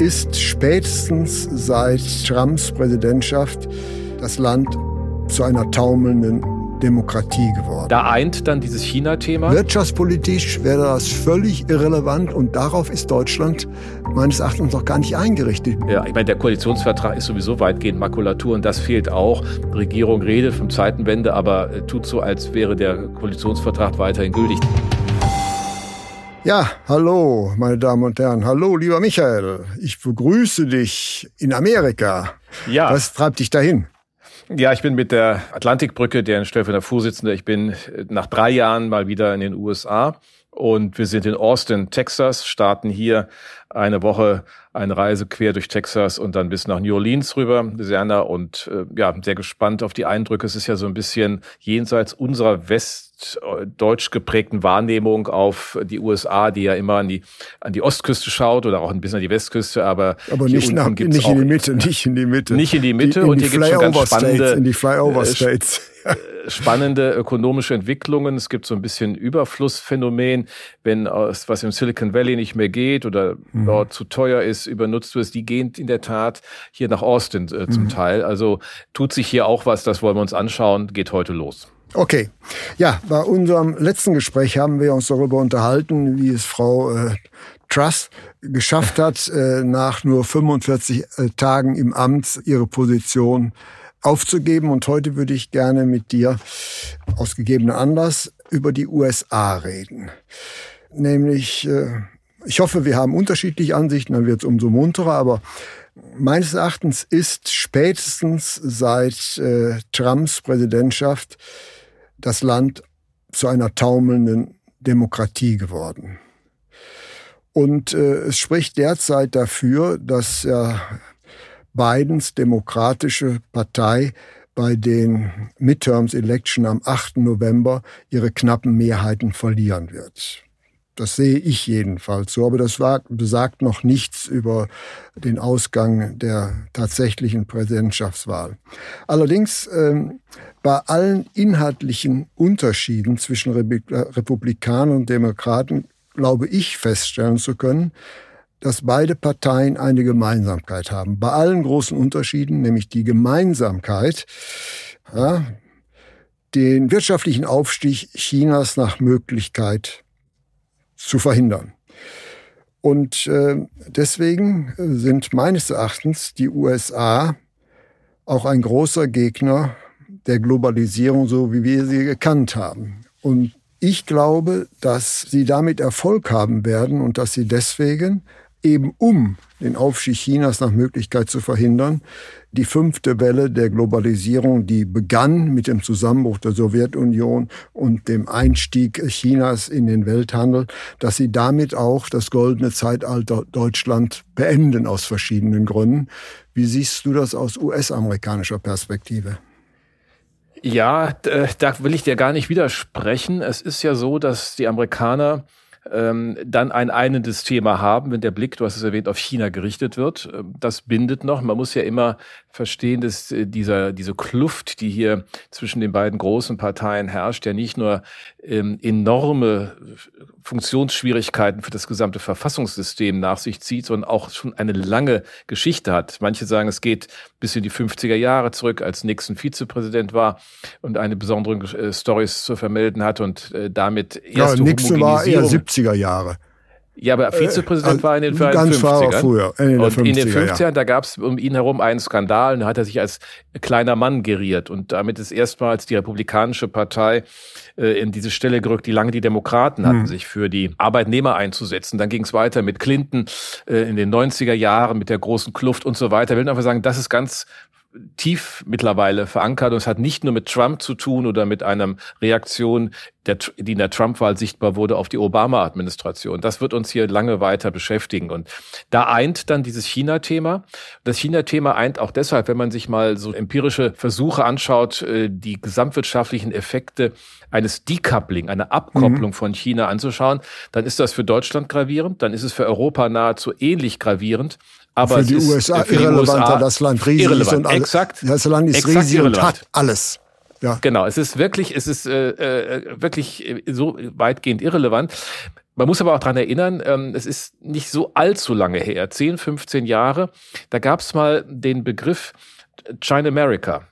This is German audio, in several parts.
ist spätestens seit Trumps Präsidentschaft das Land zu einer taumelnden Demokratie geworden. Da eint dann dieses China-Thema. Wirtschaftspolitisch wäre das völlig irrelevant und darauf ist Deutschland meines Erachtens noch gar nicht eingerichtet. Ja, ich meine, der Koalitionsvertrag ist sowieso weitgehend Makulatur und das fehlt auch. Die Regierung redet von Zeitenwende, aber tut so, als wäre der Koalitionsvertrag weiterhin gültig. Ja, hallo, meine Damen und Herren. Hallo, lieber Michael. Ich begrüße dich in Amerika. Ja. Was treibt dich dahin? Ja, ich bin mit der Atlantikbrücke, deren stellvertretender Vorsitzender. Ich bin nach drei Jahren mal wieder in den USA und wir sind in Austin, Texas, starten hier eine Woche eine Reise quer durch Texas und dann bis nach New Orleans rüber, Louisiana und äh, ja, sehr gespannt auf die Eindrücke. Es ist ja so ein bisschen jenseits unserer westdeutsch geprägten Wahrnehmung auf die USA, die ja immer an die an die Ostküste schaut oder auch ein bisschen an die Westküste, aber aber nicht, nach, nicht in die Mitte, nicht in die Mitte, nicht in die Mitte die, in und hier gibt es schon ganz spannende States, in die Flyover States. Äh, spannende ökonomische Entwicklungen. Es gibt so ein bisschen Überflussphänomen, wenn was im Silicon Valley nicht mehr geht oder mhm. dort zu teuer ist, übernutzt wird. Die gehen in der Tat hier nach Austin äh, zum mhm. Teil. Also tut sich hier auch was, das wollen wir uns anschauen, geht heute los. Okay. Ja, bei unserem letzten Gespräch haben wir uns darüber unterhalten, wie es Frau äh, Truss geschafft hat, äh, nach nur 45 äh, Tagen im Amt ihre Position aufzugeben. Und heute würde ich gerne mit dir aus gegebenem Anlass über die USA reden. Nämlich, äh, ich hoffe, wir haben unterschiedliche Ansichten, dann wird es umso munterer, aber meines Erachtens ist spätestens seit äh, Trumps Präsidentschaft das Land zu einer taumelnden Demokratie geworden. Und äh, es spricht derzeit dafür, dass ja Bidens demokratische Partei bei den Midterms Election am 8. November ihre knappen Mehrheiten verlieren wird. Das sehe ich jedenfalls so, aber das war, besagt noch nichts über den Ausgang der tatsächlichen Präsidentschaftswahl. Allerdings ähm, bei allen inhaltlichen Unterschieden zwischen Republikanern und Demokraten glaube ich feststellen zu können, dass beide Parteien eine Gemeinsamkeit haben. Bei allen großen Unterschieden, nämlich die Gemeinsamkeit, ja, den wirtschaftlichen Aufstieg Chinas nach Möglichkeit zu verhindern. Und äh, deswegen sind meines Erachtens die USA auch ein großer Gegner der Globalisierung, so wie wir sie gekannt haben. Und ich glaube, dass sie damit Erfolg haben werden und dass sie deswegen eben um den Aufstieg Chinas nach Möglichkeit zu verhindern, die fünfte Welle der Globalisierung, die begann mit dem Zusammenbruch der Sowjetunion und dem Einstieg Chinas in den Welthandel, dass sie damit auch das goldene Zeitalter Deutschland beenden aus verschiedenen Gründen. Wie siehst du das aus US-amerikanischer Perspektive? Ja, da will ich dir gar nicht widersprechen. Es ist ja so, dass die Amerikaner ähm, dann ein einendes Thema haben, wenn der Blick, du hast es erwähnt, auf China gerichtet wird. Ähm, das bindet noch. Man muss ja immer verstehen, dass äh, dieser, diese Kluft, die hier zwischen den beiden großen Parteien herrscht, ja nicht nur ähm, enorme Funktionsschwierigkeiten für das gesamte Verfassungssystem nach sich zieht, sondern auch schon eine lange Geschichte hat. Manche sagen, es geht bis in die 50er Jahre zurück, als Nixon Vizepräsident war und eine besondere äh, Stories zu vermelden hat und äh, damit erste ja, Nixon war eher 70er Jahre. Ja, aber Vizepräsident äh, war in den 50ern. Ganz früher, in den und 50er, in den 50ern, ja. da gab es um ihn herum einen Skandal und da hat er sich als kleiner Mann geriert. Und damit ist erstmals die Republikanische Partei äh, in diese Stelle gerückt, die lange die Demokraten hatten, hm. sich für die Arbeitnehmer einzusetzen. Dann ging es weiter mit Clinton äh, in den 90er Jahren, mit der großen Kluft und so weiter. Ich will einfach sagen, das ist ganz tief mittlerweile verankert und es hat nicht nur mit Trump zu tun oder mit einer Reaktion, der, die in der Trump-Wahl sichtbar wurde, auf die Obama-Administration. Das wird uns hier lange weiter beschäftigen. Und da eint dann dieses China-Thema. Das China-Thema eint auch deshalb, wenn man sich mal so empirische Versuche anschaut, äh, die gesamtwirtschaftlichen Effekte eines Decoupling, einer Abkopplung mhm. von China anzuschauen, dann ist das für Deutschland gravierend, dann ist es für Europa nahezu ähnlich gravierend. Aber für die USA für irrelevanter, das Land riesig irrelevant. ist und alles. Exakt. Das Land ist exakt riesig irrelevant. und hat alles. Ja. Genau, es ist wirklich, es ist äh, äh, wirklich so weitgehend irrelevant. Man muss aber auch dran erinnern, ähm, es ist nicht so allzu lange her, 10, 15 Jahre, da gab es mal den Begriff China America.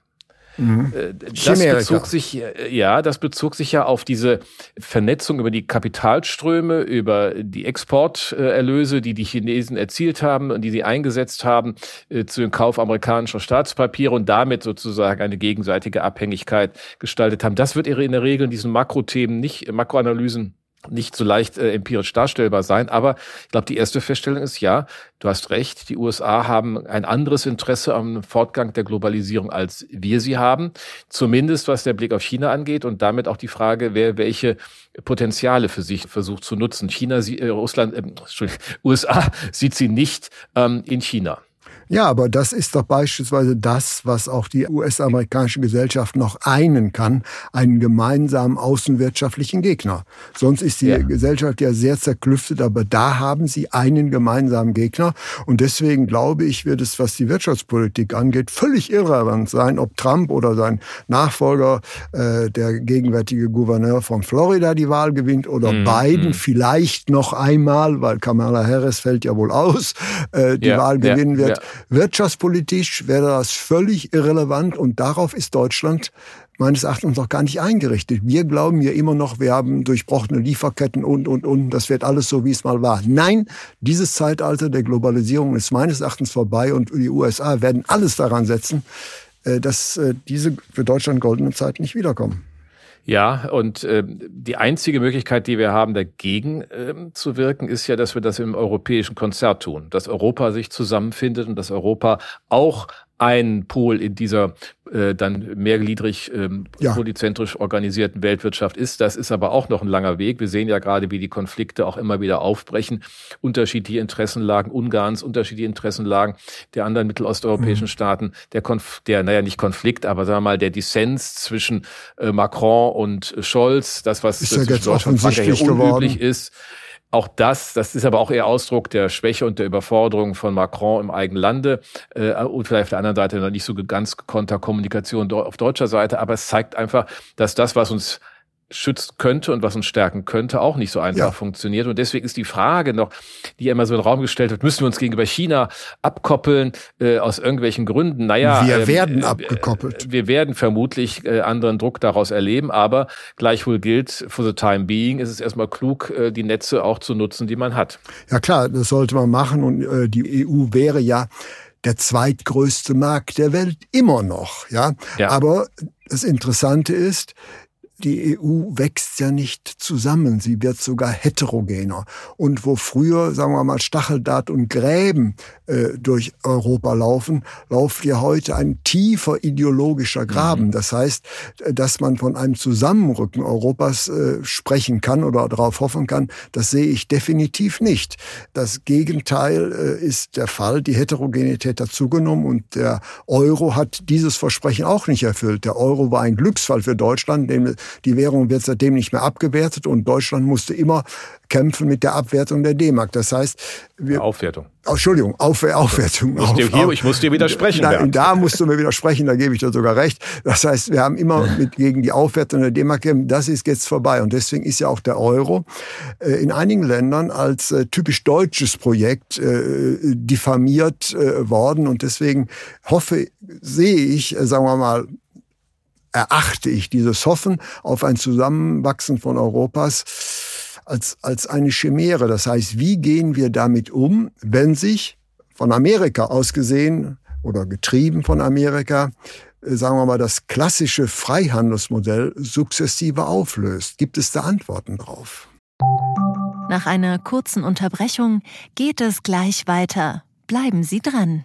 Mhm. Äh, das bezog sich, äh, ja, das bezog sich ja auf diese Vernetzung über die Kapitalströme, über die Exporterlöse, die die Chinesen erzielt haben und die sie eingesetzt haben äh, zu dem Kauf amerikanischer Staatspapiere und damit sozusagen eine gegenseitige Abhängigkeit gestaltet haben. Das wird in der Regel in diesen Makrothemen nicht, Makroanalysen nicht so leicht äh, empirisch darstellbar sein. Aber ich glaube, die erste Feststellung ist ja, du hast recht, die USA haben ein anderes Interesse am Fortgang der Globalisierung, als wir sie haben. Zumindest was der Blick auf China angeht und damit auch die Frage, wer welche Potenziale für sich versucht zu nutzen. China, äh, Russland, äh, USA sieht sie nicht ähm, in China. Ja, aber das ist doch beispielsweise das, was auch die US-amerikanische Gesellschaft noch einen kann, einen gemeinsamen außenwirtschaftlichen Gegner. Sonst ist die ja. Gesellschaft ja sehr zerklüftet, aber da haben sie einen gemeinsamen Gegner. Und deswegen glaube ich, wird es, was die Wirtschaftspolitik angeht, völlig irrelevant sein, ob Trump oder sein Nachfolger, äh, der gegenwärtige Gouverneur von Florida, die Wahl gewinnt oder mhm. Biden mhm. vielleicht noch einmal, weil Kamala Harris fällt ja wohl aus, äh, die ja, Wahl gewinnen ja, wird. Wirtschaftspolitisch wäre das völlig irrelevant und darauf ist Deutschland meines Erachtens noch gar nicht eingerichtet. Wir glauben ja immer noch, wir haben durchbrochene Lieferketten und, und, und, das wird alles so, wie es mal war. Nein, dieses Zeitalter der Globalisierung ist meines Erachtens vorbei und die USA werden alles daran setzen, äh, dass äh, diese für Deutschland goldene Zeiten nicht wiederkommen. Ja, und äh, die einzige Möglichkeit, die wir haben, dagegen äh, zu wirken, ist ja, dass wir das im europäischen Konzert tun, dass Europa sich zusammenfindet und dass Europa auch ein Pol in dieser äh, dann mehrgliedrig ähm, ja. polyzentrisch organisierten Weltwirtschaft ist. Das ist aber auch noch ein langer Weg. Wir sehen ja gerade, wie die Konflikte auch immer wieder aufbrechen. Unterschiedliche Interessenlagen Ungarns, unterschiedliche Interessenlagen der anderen mittelosteuropäischen mhm. Staaten. Der, Konf der, naja, nicht Konflikt, aber sagen wir mal, der Dissens zwischen äh, Macron und Scholz, das, was ist ja zwischen Deutschland unüblich ist, auch das, das ist aber auch eher Ausdruck der Schwäche und der Überforderung von Macron im eigenen Lande äh, und vielleicht auf der anderen Seite noch nicht so ganz gekonnter Kommunikation auf deutscher Seite. Aber es zeigt einfach, dass das, was uns schützen könnte und was uns stärken könnte, auch nicht so einfach ja. funktioniert. Und deswegen ist die Frage noch, die immer so in den Raum gestellt wird, müssen wir uns gegenüber China abkoppeln äh, aus irgendwelchen Gründen? Naja, wir ähm, werden äh, abgekoppelt. Wir werden vermutlich äh, anderen Druck daraus erleben, aber gleichwohl gilt, for the time being ist es erstmal klug, äh, die Netze auch zu nutzen, die man hat. Ja klar, das sollte man machen und äh, die EU wäre ja der zweitgrößte Markt der Welt immer noch, ja. ja. Aber das Interessante ist, die EU wächst ja nicht zusammen, sie wird sogar heterogener. Und wo früher, sagen wir mal, Stacheldraht und Gräben äh, durch Europa laufen, läuft ja heute ein tiefer ideologischer Graben. Mhm. Das heißt, dass man von einem Zusammenrücken Europas äh, sprechen kann oder darauf hoffen kann, das sehe ich definitiv nicht. Das Gegenteil äh, ist der Fall. Die Heterogenität hat zugenommen und der Euro hat dieses Versprechen auch nicht erfüllt. Der Euro war ein Glücksfall für Deutschland, dem die Währung wird seitdem nicht mehr abgewertet und Deutschland musste immer kämpfen mit der Abwertung der D-Mark. Das heißt, wir, Aufwertung. Oh, Entschuldigung, Auf, Aufwertung. Ich, auf, hier, ich muss dir widersprechen. Da, da musst du mir widersprechen, da gebe ich dir sogar recht. Das heißt, wir haben immer mit, gegen die Aufwertung der D-Mark gekämpft. Das ist jetzt vorbei. Und deswegen ist ja auch der Euro äh, in einigen Ländern als äh, typisch deutsches Projekt äh, diffamiert worden. Und deswegen hoffe, sehe ich, sagen wir mal, erachte ich dieses Hoffen auf ein Zusammenwachsen von Europas als, als eine Chimäre. Das heißt, wie gehen wir damit um, wenn sich von Amerika aus gesehen oder getrieben von Amerika, äh, sagen wir mal, das klassische Freihandelsmodell sukzessive auflöst? Gibt es da Antworten drauf? Nach einer kurzen Unterbrechung geht es gleich weiter. Bleiben Sie dran.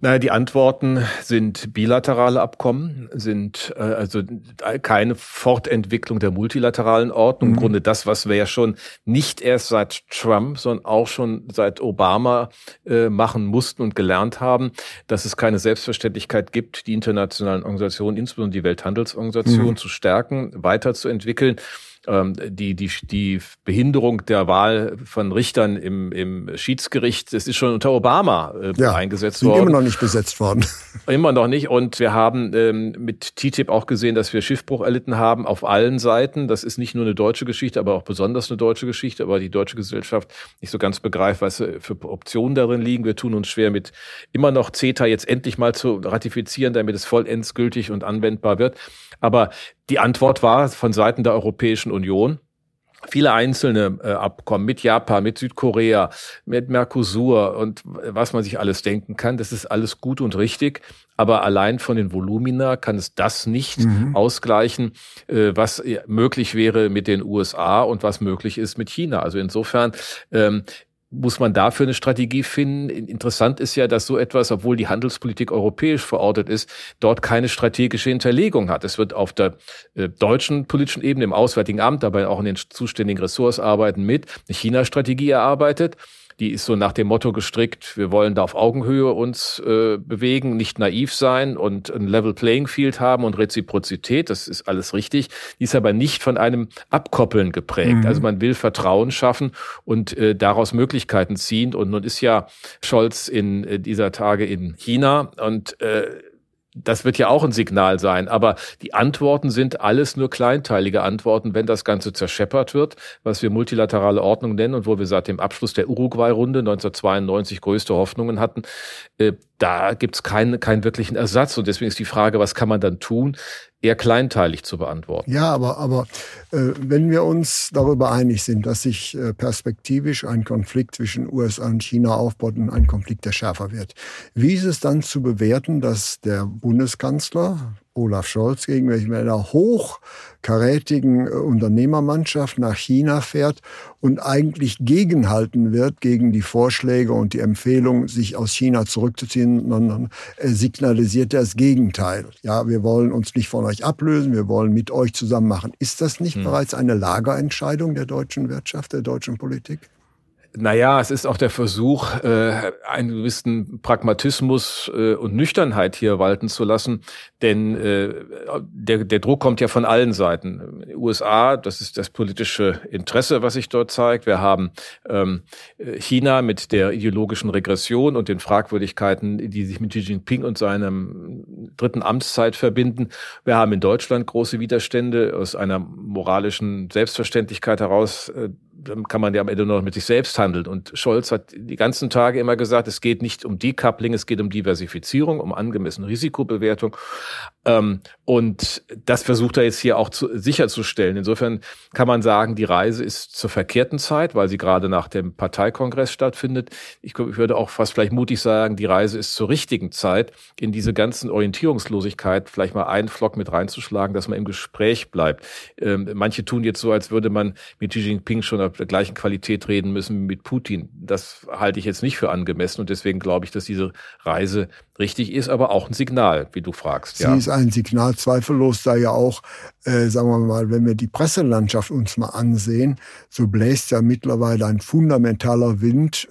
Naja, die Antworten sind bilaterale Abkommen, sind äh, also keine Fortentwicklung der multilateralen Ordnung. Mhm. Im Grunde das, was wir ja schon nicht erst seit Trump, sondern auch schon seit Obama äh, machen mussten und gelernt haben, dass es keine Selbstverständlichkeit gibt, die internationalen Organisationen, insbesondere die Welthandelsorganisation, mhm. zu stärken, weiterzuentwickeln ähm, die, die, die Behinderung der Wahl von Richtern im, im Schiedsgericht, das ist schon unter Obama äh, ja, eingesetzt worden. Immer noch nicht besetzt worden. Immer noch nicht. Und wir haben ähm, mit TTIP auch gesehen, dass wir Schiffbruch erlitten haben auf allen Seiten. Das ist nicht nur eine deutsche Geschichte, aber auch besonders eine deutsche Geschichte, aber die deutsche Gesellschaft nicht so ganz begreift, was für Optionen darin liegen. Wir tun uns schwer mit immer noch CETA jetzt endlich mal zu ratifizieren, damit es vollends gültig und anwendbar wird. Aber die Antwort war von Seiten der Europäischen Union, viele einzelne äh, Abkommen mit Japan, mit Südkorea, mit Mercosur und was man sich alles denken kann, das ist alles gut und richtig. Aber allein von den Volumina kann es das nicht mhm. ausgleichen, äh, was möglich wäre mit den USA und was möglich ist mit China. Also insofern ähm, muss man dafür eine Strategie finden. Interessant ist ja, dass so etwas, obwohl die Handelspolitik europäisch verortet ist, dort keine strategische Hinterlegung hat. Es wird auf der äh, deutschen politischen Ebene im Auswärtigen Amt, dabei auch in den zuständigen Ressorts arbeiten mit, eine China-Strategie erarbeitet die ist so nach dem Motto gestrickt, wir wollen da auf Augenhöhe uns äh, bewegen, nicht naiv sein und ein Level Playing Field haben und Reziprozität, das ist alles richtig. Die ist aber nicht von einem Abkoppeln geprägt. Mhm. Also man will Vertrauen schaffen und äh, daraus Möglichkeiten ziehen. Und nun ist ja Scholz in äh, dieser Tage in China und äh, das wird ja auch ein Signal sein, aber die Antworten sind alles nur kleinteilige Antworten, wenn das Ganze zerscheppert wird, was wir multilaterale Ordnung nennen und wo wir seit dem Abschluss der Uruguay-Runde 1992 größte Hoffnungen hatten. Äh, da gibt's keinen, keinen wirklichen Ersatz und deswegen ist die Frage, was kann man dann tun? Eher kleinteilig zu beantworten. Ja, aber, aber äh, wenn wir uns darüber einig sind, dass sich äh, perspektivisch ein Konflikt zwischen USA und China aufbaut und ein Konflikt, der schärfer wird, wie ist es dann zu bewerten, dass der Bundeskanzler Olaf Scholz gegen welche mit einer hochkarätigen äh, Unternehmermannschaft nach China fährt und eigentlich gegenhalten wird gegen die Vorschläge und die Empfehlung, sich aus China zurückzuziehen, sondern er signalisiert das Gegenteil. Ja, wir wollen uns nicht von euch ablösen, wir wollen mit euch zusammen machen. Ist das nicht hm. bereits eine Lagerentscheidung der deutschen Wirtschaft, der deutschen Politik? Naja, es ist auch der Versuch, äh, einen gewissen Pragmatismus äh, und Nüchternheit hier walten zu lassen, denn äh, der, der Druck kommt ja von allen Seiten. USA, das ist das politische Interesse, was sich dort zeigt. Wir haben ähm, China mit der ideologischen Regression und den Fragwürdigkeiten, die sich mit Xi Jinping und seinem dritten Amtszeit verbinden. Wir haben in Deutschland große Widerstände aus einer moralischen Selbstverständlichkeit heraus. Äh, kann man ja am Ende noch mit sich selbst handeln. Und Scholz hat die ganzen Tage immer gesagt, es geht nicht um Decoupling, es geht um Diversifizierung, um angemessene Risikobewertung. Ähm, und das versucht er jetzt hier auch zu, sicherzustellen. Insofern kann man sagen, die Reise ist zur verkehrten Zeit, weil sie gerade nach dem Parteikongress stattfindet. Ich würde auch fast vielleicht mutig sagen, die Reise ist zur richtigen Zeit, in diese ganzen Orientierungslosigkeit vielleicht mal einen Flock mit reinzuschlagen, dass man im Gespräch bleibt. Ähm, manche tun jetzt so, als würde man mit Xi Jinping schon auf der gleichen Qualität reden müssen mit Putin. Das halte ich jetzt nicht für angemessen und deswegen glaube ich, dass diese Reise richtig ist, aber auch ein Signal, wie du fragst. Sie ja. ist ein Signal, zweifellos, da ja auch, äh, sagen wir mal, wenn wir die Presselandschaft uns mal ansehen, so bläst ja mittlerweile ein fundamentaler Wind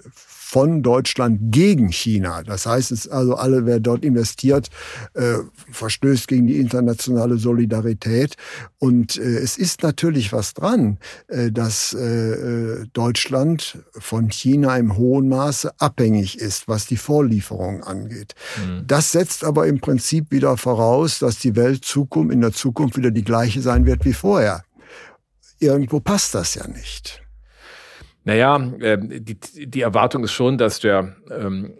von Deutschland gegen China. Das heißt, es also alle, wer dort investiert, äh, verstößt gegen die internationale Solidarität. Und äh, es ist natürlich was dran, äh, dass äh, Deutschland von China im hohen Maße abhängig ist, was die Vorlieferung angeht. Mhm. Das setzt aber im Prinzip wieder voraus, dass die Weltzukunft in der Zukunft wieder die gleiche sein wird wie vorher. Irgendwo passt das ja nicht. Naja, äh, die, die Erwartung ist schon, dass der ähm,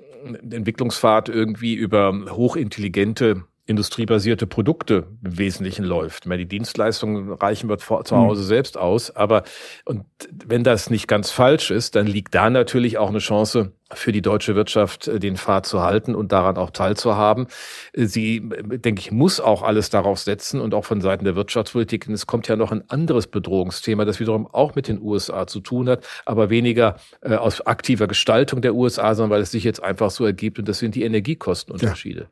Entwicklungspfad irgendwie über hochintelligente industriebasierte Produkte im Wesentlichen läuft. Mehr die Dienstleistungen reichen wir zu Hause mhm. selbst aus. Aber und wenn das nicht ganz falsch ist, dann liegt da natürlich auch eine Chance für die deutsche Wirtschaft, äh, den Pfad zu halten und daran auch teilzuhaben. Äh, sie, denke ich, muss auch alles darauf setzen und auch von Seiten der Wirtschaftspolitik. Und es kommt ja noch ein anderes Bedrohungsthema, das wiederum auch mit den USA zu tun hat, aber weniger äh, aus aktiver Gestaltung der USA, sondern weil es sich jetzt einfach so ergibt. Und das sind die Energiekostenunterschiede. Ja.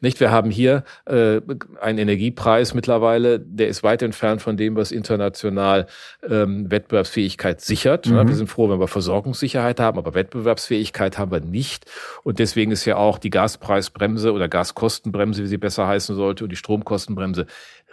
Nicht? Wir haben hier äh, einen Energiepreis mittlerweile, der ist weit entfernt von dem, was international ähm, Wettbewerbsfähigkeit sichert. Mhm. Wir sind froh, wenn wir Versorgungssicherheit haben, aber Wettbewerbsfähigkeit haben wir nicht. Und deswegen ist ja auch die Gaspreisbremse oder Gaskostenbremse, wie sie besser heißen sollte, und die Stromkostenbremse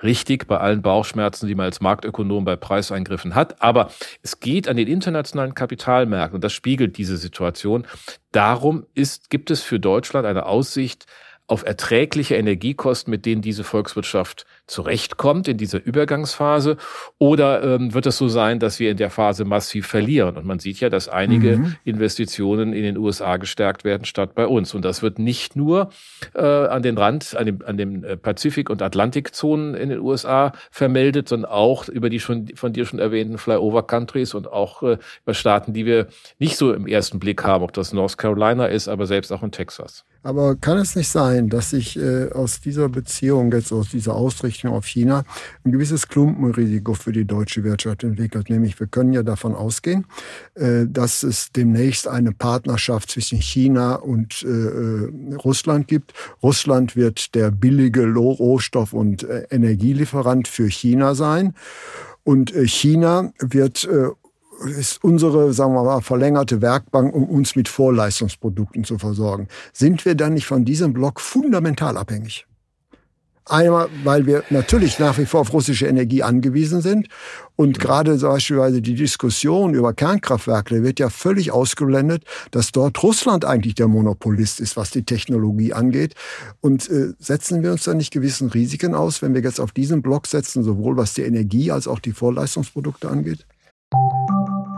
richtig bei allen Bauchschmerzen, die man als Marktökonom bei Preiseingriffen hat. Aber es geht an den internationalen Kapitalmärkten und das spiegelt diese Situation. Darum ist, gibt es für Deutschland eine Aussicht, auf erträgliche Energiekosten, mit denen diese Volkswirtschaft zurechtkommt in dieser Übergangsphase? Oder ähm, wird es so sein, dass wir in der Phase massiv verlieren? Und man sieht ja, dass einige mhm. Investitionen in den USA gestärkt werden statt bei uns. Und das wird nicht nur äh, an den Rand, an dem, an dem äh, Pazifik- und Atlantikzonen in den USA vermeldet, sondern auch über die schon von dir schon erwähnten Flyover-Countries und auch äh, über Staaten, die wir nicht so im ersten Blick haben, ob das North Carolina ist, aber selbst auch in Texas. Aber kann es nicht sein, dass sich äh, aus dieser Beziehung, jetzt aus dieser Ausrichtung auf China, ein gewisses Klumpenrisiko für die deutsche Wirtschaft entwickelt? Nämlich, wir können ja davon ausgehen, äh, dass es demnächst eine Partnerschaft zwischen China und äh, äh Russland gibt. Russland wird der billige Rohstoff- und äh, Energielieferant für China sein. Und äh, China wird ist unsere, sagen wir mal, verlängerte Werkbank, um uns mit Vorleistungsprodukten zu versorgen. Sind wir dann nicht von diesem Block fundamental abhängig? Einmal, weil wir natürlich nach wie vor auf russische Energie angewiesen sind. Und gerade beispielsweise die Diskussion über Kernkraftwerke wird ja völlig ausgeblendet, dass dort Russland eigentlich der Monopolist ist, was die Technologie angeht. Und äh, setzen wir uns da nicht gewissen Risiken aus, wenn wir jetzt auf diesen Block setzen, sowohl was die Energie als auch die Vorleistungsprodukte angeht?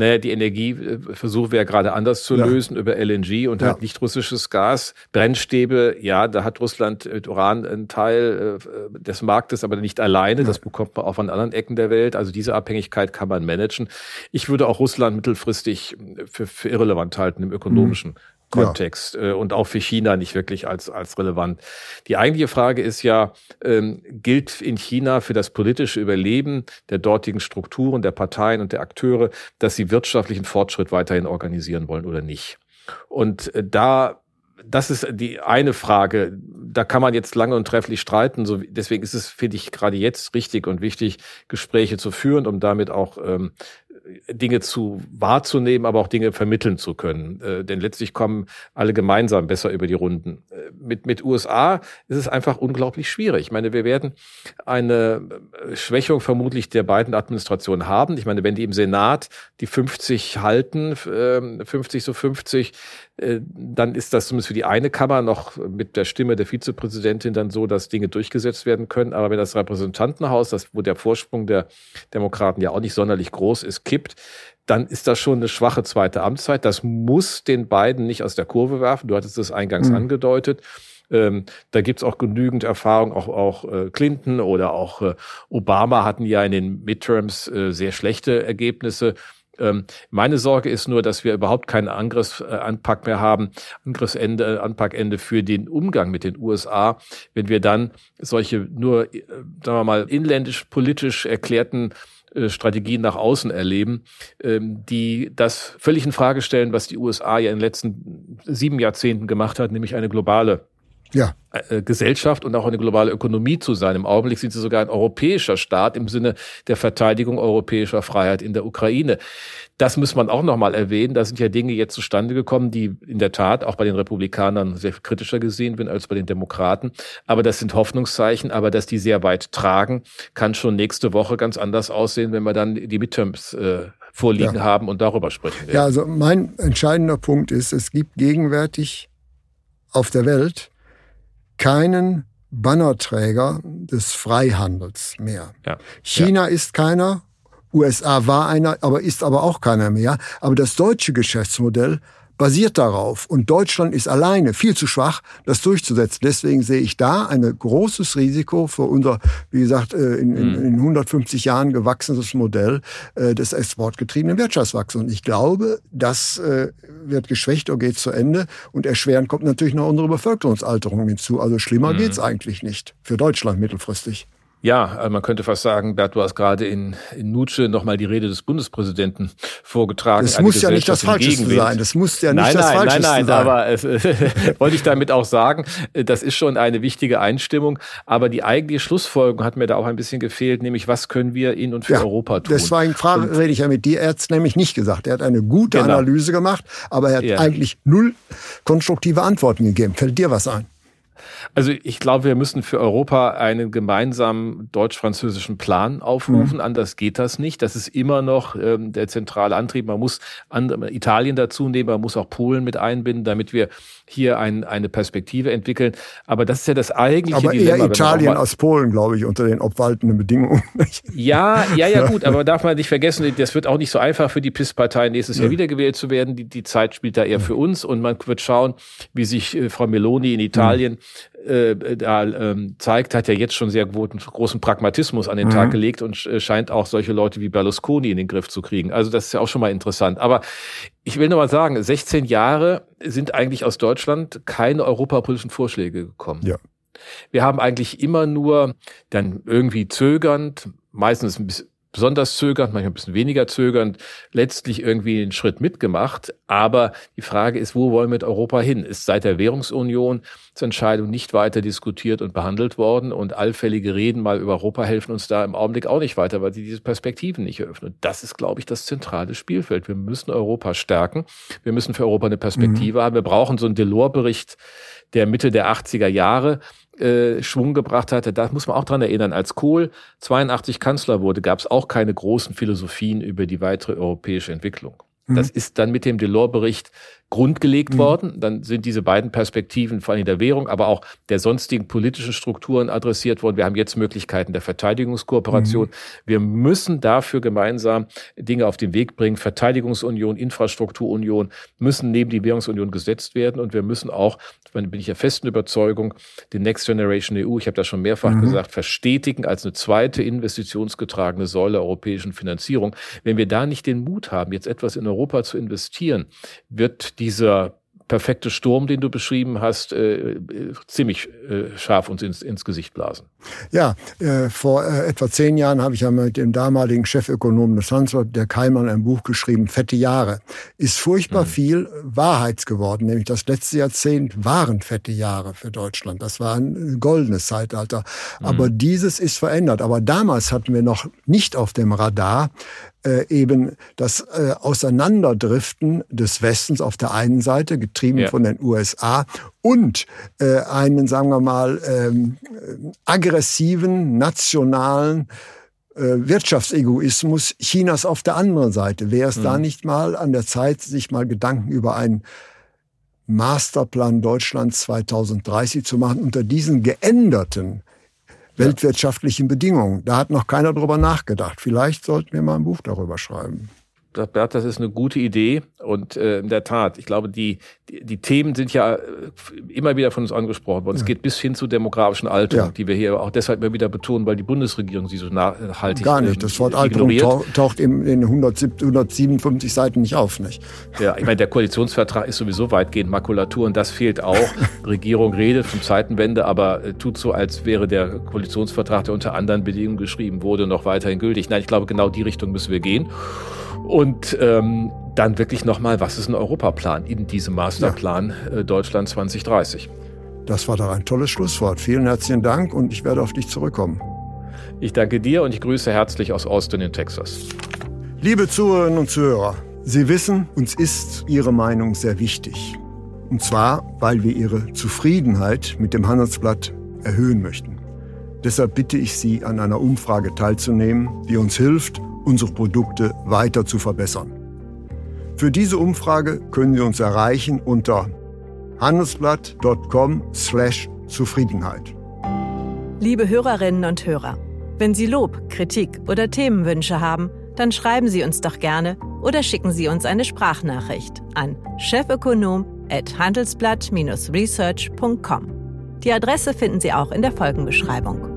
Naja, die Energie äh, versuchen wir ja gerade anders zu ja. lösen über LNG und ja. halt nicht russisches Gas. Brennstäbe, ja, da hat Russland mit Uran einen Teil äh, des Marktes, aber nicht alleine. Ja. Das bekommt man auch von anderen Ecken der Welt. Also diese Abhängigkeit kann man managen. Ich würde auch Russland mittelfristig für, für irrelevant halten im ökonomischen. Mhm. Kontext ja. Äh, und auch für China nicht wirklich als, als relevant. Die eigentliche Frage ist ja, ähm, gilt in China für das politische Überleben der dortigen Strukturen, der Parteien und der Akteure, dass sie wirtschaftlichen Fortschritt weiterhin organisieren wollen oder nicht? Und äh, da das ist die eine Frage. Da kann man jetzt lange und trefflich streiten. So, deswegen ist es, finde ich, gerade jetzt richtig und wichtig, Gespräche zu führen, um damit auch ähm, Dinge zu wahrzunehmen, aber auch Dinge vermitteln zu können. Äh, denn letztlich kommen alle gemeinsam besser über die Runden. Äh, mit, mit USA ist es einfach unglaublich schwierig. Ich meine, wir werden eine äh, Schwächung vermutlich der beiden Administrationen haben. Ich meine, wenn die im Senat die 50 halten, äh, 50 so 50, äh, dann ist das zumindest für die eine Kammer noch mit der Stimme der Vizepräsidentin dann so, dass Dinge durchgesetzt werden können. Aber wenn das Repräsentantenhaus, das, wo der Vorsprung der Demokraten ja auch nicht sonderlich groß ist, kippt, dann ist das schon eine schwache zweite Amtszeit. Das muss den beiden nicht aus der Kurve werfen. Du hattest es eingangs mhm. angedeutet. Ähm, da gibt's auch genügend Erfahrung, auch, auch äh, Clinton oder auch äh, Obama hatten ja in den Midterms äh, sehr schlechte Ergebnisse. Ähm, meine Sorge ist nur, dass wir überhaupt keinen Angriffsanpack mehr haben, Angriffsende, Anpackende für den Umgang mit den USA, wenn wir dann solche nur, äh, sagen wir mal, inländisch politisch erklärten äh, Strategien nach außen erleben, ähm, die das völlig in Frage stellen, was die USA ja in den letzten sieben Jahrzehnten gemacht hat, nämlich eine globale ja. Äh, Gesellschaft und auch eine globale Ökonomie zu sein. Im Augenblick sind sie sogar ein europäischer Staat im Sinne der Verteidigung europäischer Freiheit in der Ukraine. Das muss man auch nochmal erwähnen. Da sind ja Dinge jetzt zustande gekommen, die in der Tat auch bei den Republikanern sehr kritischer gesehen werden als bei den Demokraten. Aber das sind Hoffnungszeichen. Aber dass die sehr weit tragen, kann schon nächste Woche ganz anders aussehen, wenn wir dann die Midterms äh, vorliegen ja. haben und darüber sprechen werden. Ja, also mein entscheidender Punkt ist, es gibt gegenwärtig auf der Welt keinen Bannerträger des Freihandels mehr. Ja. China ja. ist keiner, USA war einer, aber ist aber auch keiner mehr. Aber das deutsche Geschäftsmodell basiert darauf. Und Deutschland ist alleine viel zu schwach, das durchzusetzen. Deswegen sehe ich da ein großes Risiko für unser, wie gesagt, äh, in, in, mhm. in 150 Jahren gewachsenes Modell äh, des exportgetriebenen Wirtschaftswachstums. Und ich glaube, das äh, wird geschwächt oder geht zu Ende. Und erschwerend kommt natürlich noch unsere Bevölkerungsalterung hinzu. Also schlimmer mhm. geht's eigentlich nicht für Deutschland mittelfristig. Ja, also man könnte fast sagen, Bert, du hast gerade in, in Nutsche nochmal die Rede des Bundespräsidenten vorgetragen. Das muss ja nicht das Falscheste sein. Das muss ja nicht nein, das nein, Falscheste nein, nein, sein. Aber äh, wollte ich damit auch sagen, äh, das ist schon eine wichtige Einstimmung. Aber die eigentliche Schlussfolgerung hat mir da auch ein bisschen gefehlt, nämlich was können wir in und für ja, Europa tun. Deswegen Frage, rede ich ja mit dir. Er hat es nämlich nicht gesagt. Er hat eine gute genau. Analyse gemacht, aber er hat ja. eigentlich null konstruktive Antworten gegeben. Fällt dir was ein? Also ich glaube, wir müssen für Europa einen gemeinsamen deutsch-französischen Plan aufrufen. Mhm. Anders geht das nicht. Das ist immer noch ähm, der zentrale Antrieb. Man muss Italien dazu nehmen, man muss auch Polen mit einbinden, damit wir hier ein, eine Perspektive entwickeln. Aber das ist ja das eigentliche aber Dilemma. Eher Italien als Polen, glaube ich, unter den obwaltenden Bedingungen. ja, ja, ja, gut. Aber darf man nicht vergessen, das wird auch nicht so einfach für die PIS-Partei nächstes ja. Jahr wiedergewählt zu werden. Die, die Zeit spielt da eher ja. für uns und man wird schauen, wie sich äh, Frau Meloni in Italien mhm äh, da ähm, zeigt, hat ja jetzt schon sehr großen Pragmatismus an den mhm. Tag gelegt und äh, scheint auch solche Leute wie Berlusconi in den Griff zu kriegen. Also das ist ja auch schon mal interessant. Aber ich will nur mal sagen, 16 Jahre sind eigentlich aus Deutschland keine europapolitischen Vorschläge gekommen. Ja. Wir haben eigentlich immer nur dann irgendwie zögernd, meistens ein bisschen besonders zögernd, manchmal ein bisschen weniger zögernd, letztlich irgendwie einen Schritt mitgemacht. Aber die Frage ist, wo wollen wir mit Europa hin? Ist seit der Währungsunion zur Entscheidung nicht weiter diskutiert und behandelt worden und allfällige Reden mal über Europa helfen uns da im Augenblick auch nicht weiter, weil sie diese Perspektiven nicht eröffnen. Das ist, glaube ich, das zentrale Spielfeld. Wir müssen Europa stärken. Wir müssen für Europa eine Perspektive mhm. haben. Wir brauchen so einen Delors-Bericht der Mitte der 80er Jahre, äh, Schwung gebracht hatte. Da muss man auch dran erinnern. Als Kohl 82 Kanzler wurde, gab es auch keine großen Philosophien über die weitere europäische Entwicklung. Das mhm. ist dann mit dem Delors-Bericht grundgelegt mhm. worden. Dann sind diese beiden Perspektiven, vor allem der Währung, aber auch der sonstigen politischen Strukturen adressiert worden. Wir haben jetzt Möglichkeiten der Verteidigungskooperation. Mhm. Wir müssen dafür gemeinsam Dinge auf den Weg bringen. Verteidigungsunion, Infrastrukturunion müssen neben die Währungsunion gesetzt werden. Und wir müssen auch, bin ich der festen Überzeugung, den Next Generation EU, ich habe das schon mehrfach mhm. gesagt, verstetigen als eine zweite investitionsgetragene Säule europäischen Finanzierung. Wenn wir da nicht den Mut haben, jetzt etwas in Europa zu investieren, wird dieser perfekte Sturm, den du beschrieben hast, äh, ziemlich äh, scharf uns ins, ins Gesicht blasen. Ja, äh, vor äh, etwa zehn Jahren habe ich ja mit dem damaligen Chefökonomen des Hanswort, der Keimann, ein Buch geschrieben, Fette Jahre. Ist furchtbar mhm. viel Wahrheits geworden, nämlich das letzte Jahrzehnt waren fette Jahre für Deutschland. Das war ein goldenes Zeitalter. Aber mhm. dieses ist verändert. Aber damals hatten wir noch nicht auf dem Radar, äh, eben das äh, Auseinanderdriften des Westens auf der einen Seite, getrieben ja. von den USA, und äh, einen, sagen wir mal, ähm, aggressiven, nationalen äh, Wirtschaftsegoismus Chinas auf der anderen Seite. Wäre es mhm. da nicht mal an der Zeit, sich mal Gedanken über einen Masterplan Deutschland 2030 zu machen unter diesen geänderten weltwirtschaftlichen Bedingungen. Da hat noch keiner drüber nachgedacht. Vielleicht sollten wir mal ein Buch darüber schreiben. Bert, das ist eine gute Idee und äh, in der Tat, ich glaube, die, die, die Themen sind ja äh, immer wieder von uns angesprochen worden. Ja. Es geht bis hin zur demografischen Alterung, ja. die wir hier auch deshalb immer wieder betonen, weil die Bundesregierung sie so nachhaltig Gar nicht. Das Wort Alterung taucht in, in 157 Seiten nicht auf. Nicht? Ja, ich meine, der Koalitionsvertrag ist sowieso weitgehend Makulatur und das fehlt auch. Die Regierung redet von Zeitenwende, aber äh, tut so, als wäre der Koalitionsvertrag, der unter anderen Bedingungen geschrieben wurde, noch weiterhin gültig. Nein, ich glaube, genau die Richtung müssen wir gehen. Und ähm, dann wirklich nochmal, was ist ein Europaplan in diesem Masterplan ja. äh, Deutschland 2030? Das war doch ein tolles Schlusswort. Vielen herzlichen Dank und ich werde auf dich zurückkommen. Ich danke dir und ich grüße herzlich aus Austin in Texas. Liebe Zuhörerinnen und Zuhörer, Sie wissen, uns ist Ihre Meinung sehr wichtig. Und zwar, weil wir Ihre Zufriedenheit mit dem Handelsblatt erhöhen möchten. Deshalb bitte ich Sie, an einer Umfrage teilzunehmen, die uns hilft, unsere Produkte weiter zu verbessern. Für diese Umfrage können Sie uns erreichen unter handelsblatt.com/zufriedenheit. Liebe Hörerinnen und Hörer, wenn Sie Lob, Kritik oder Themenwünsche haben, dann schreiben Sie uns doch gerne oder schicken Sie uns eine Sprachnachricht an chefökonom@handelsblatt-research.com. Die Adresse finden Sie auch in der Folgenbeschreibung.